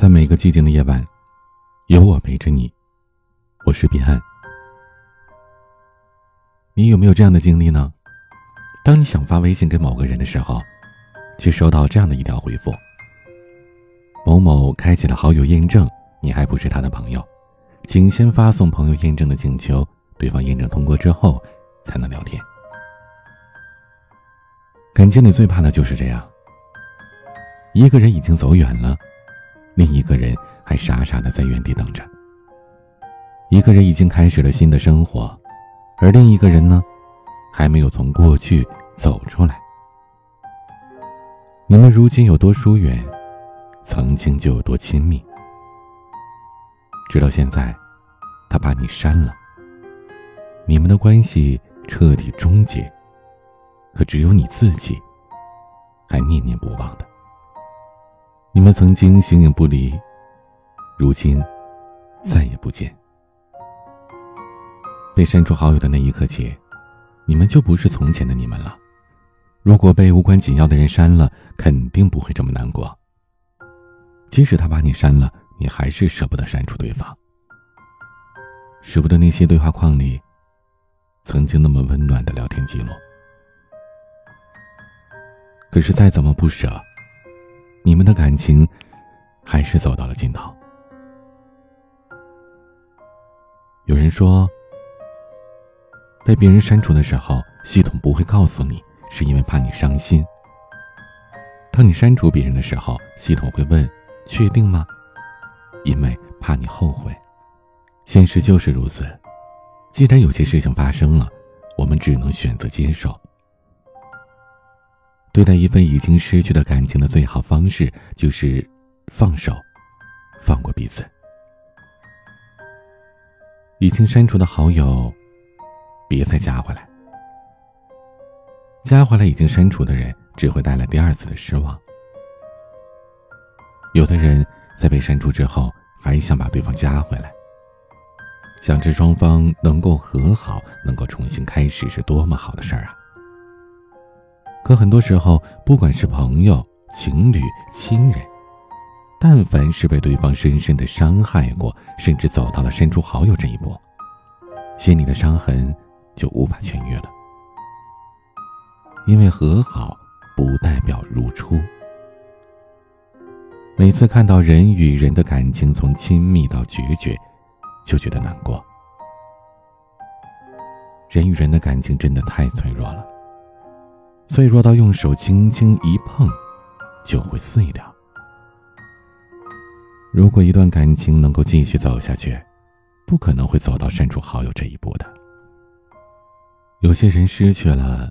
在每个寂静的夜晚，有我陪着你。我是彼岸。你有没有这样的经历呢？当你想发微信给某个人的时候，却收到这样的一条回复：某某开启了好友验证，你还不是他的朋友，请先发送朋友验证的请求，对方验证通过之后才能聊天。感情里最怕的就是这样，一个人已经走远了。另一个人还傻傻的在原地等着。一个人已经开始了新的生活，而另一个人呢，还没有从过去走出来。你们如今有多疏远，曾经就有多亲密。直到现在，他把你删了，你们的关系彻底终结。可只有你自己，还念念不忘的。你们曾经形影不离，如今再也不见。被删除好友的那一刻起，你们就不是从前的你们了。如果被无关紧要的人删了，肯定不会这么难过。即使他把你删了，你还是舍不得删除对方，舍不得那些对话框里曾经那么温暖的聊天记录。可是再怎么不舍。你们的感情还是走到了尽头。有人说，被别人删除的时候，系统不会告诉你，是因为怕你伤心。当你删除别人的时候，系统会问：“确定吗？”因为怕你后悔。现实就是如此。既然有些事情发生了，我们只能选择接受。对待一份已经失去的感情的最好方式，就是放手，放过彼此。已经删除的好友，别再加回来。加回来已经删除的人，只会带来第二次的失望。有的人在被删除之后，还想把对方加回来，想着双方能够和好，能够重新开始，是多么好的事儿啊！可很多时候，不管是朋友、情侣、亲人，但凡是被对方深深的伤害过，甚至走到了删除好友这一步，心里的伤痕就无法痊愈了。因为和好不代表如初。每次看到人与人的感情从亲密到决绝，就觉得难过。人与人的感情真的太脆弱了。脆弱到用手轻轻一碰，就会碎掉。如果一段感情能够继续走下去，不可能会走到删除好友这一步的。有些人失去了，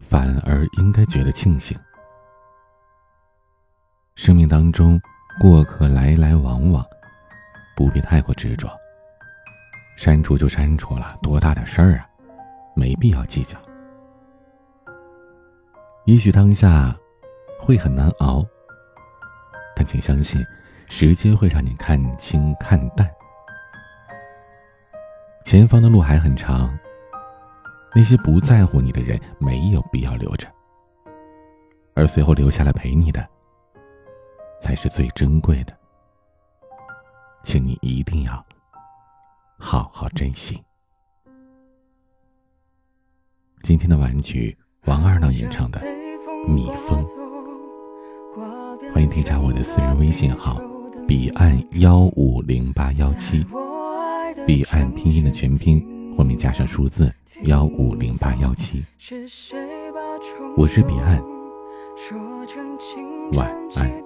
反而应该觉得庆幸。生命当中，过客来来往往，不必太过执着。删除就删除了，多大点事儿啊，没必要计较。也许当下会很难熬，但请相信，时间会让你看清看淡。前方的路还很长，那些不在乎你的人没有必要留着，而随后留下来陪你的，才是最珍贵的。请你一定要好好珍惜。今天的玩具。王二郎演唱的《蜜蜂》，欢迎添加我的私人微信号：彼岸幺五零八幺七，彼岸拼音的全拼后面加上数字幺五零八幺七。我是彼岸，晚安。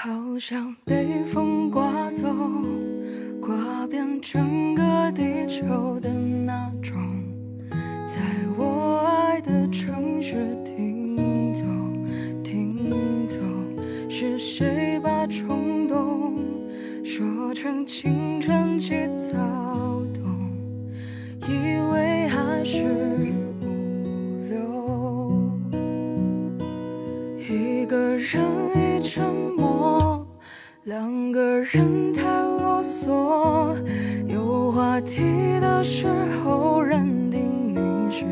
好像被风刮走，刮遍整个地球的那种，在我爱的城市停走，停走。是谁把冲动说成青春期躁动？以为还是人太啰嗦有话题的时候认定你是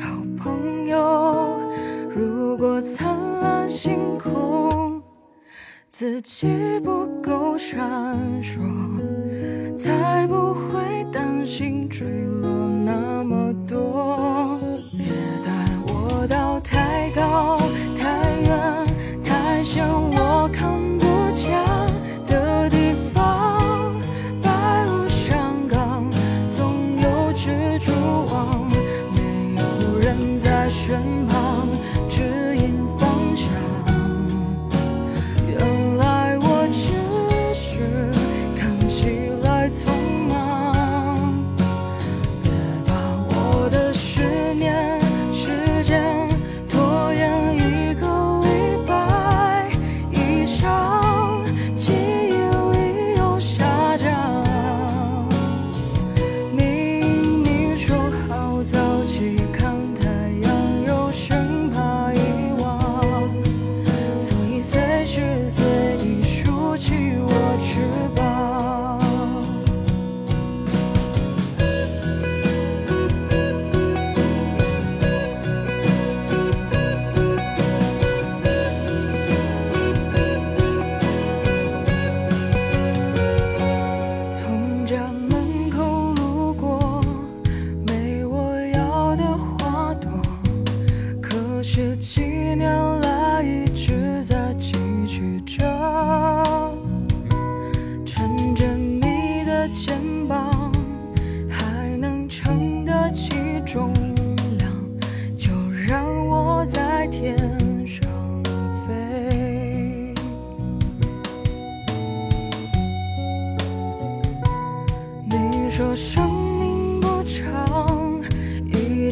好朋友。如果灿烂星空自己不够闪烁才不会担心坠落那身旁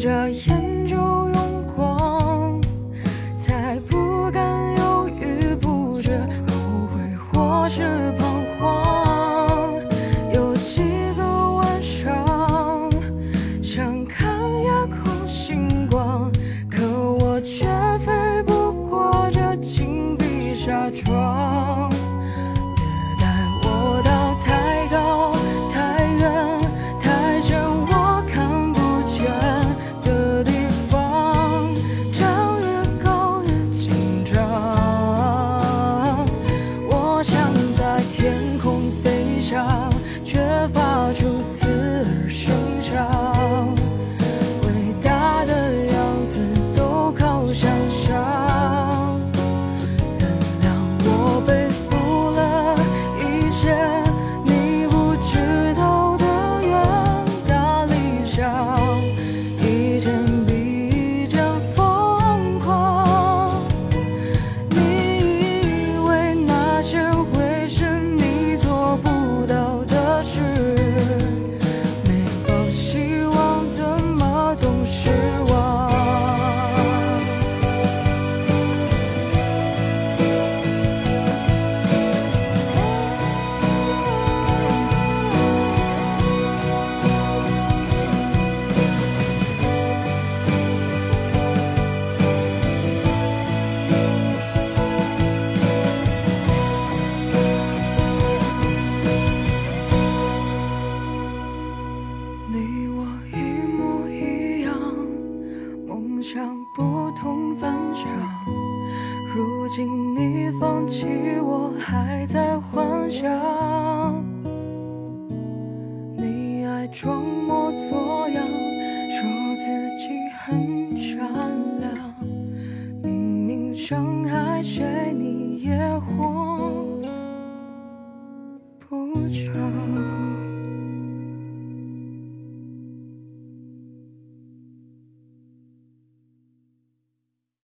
这样。想不同凡响，如今你放弃，我还在幻想。你爱装模作。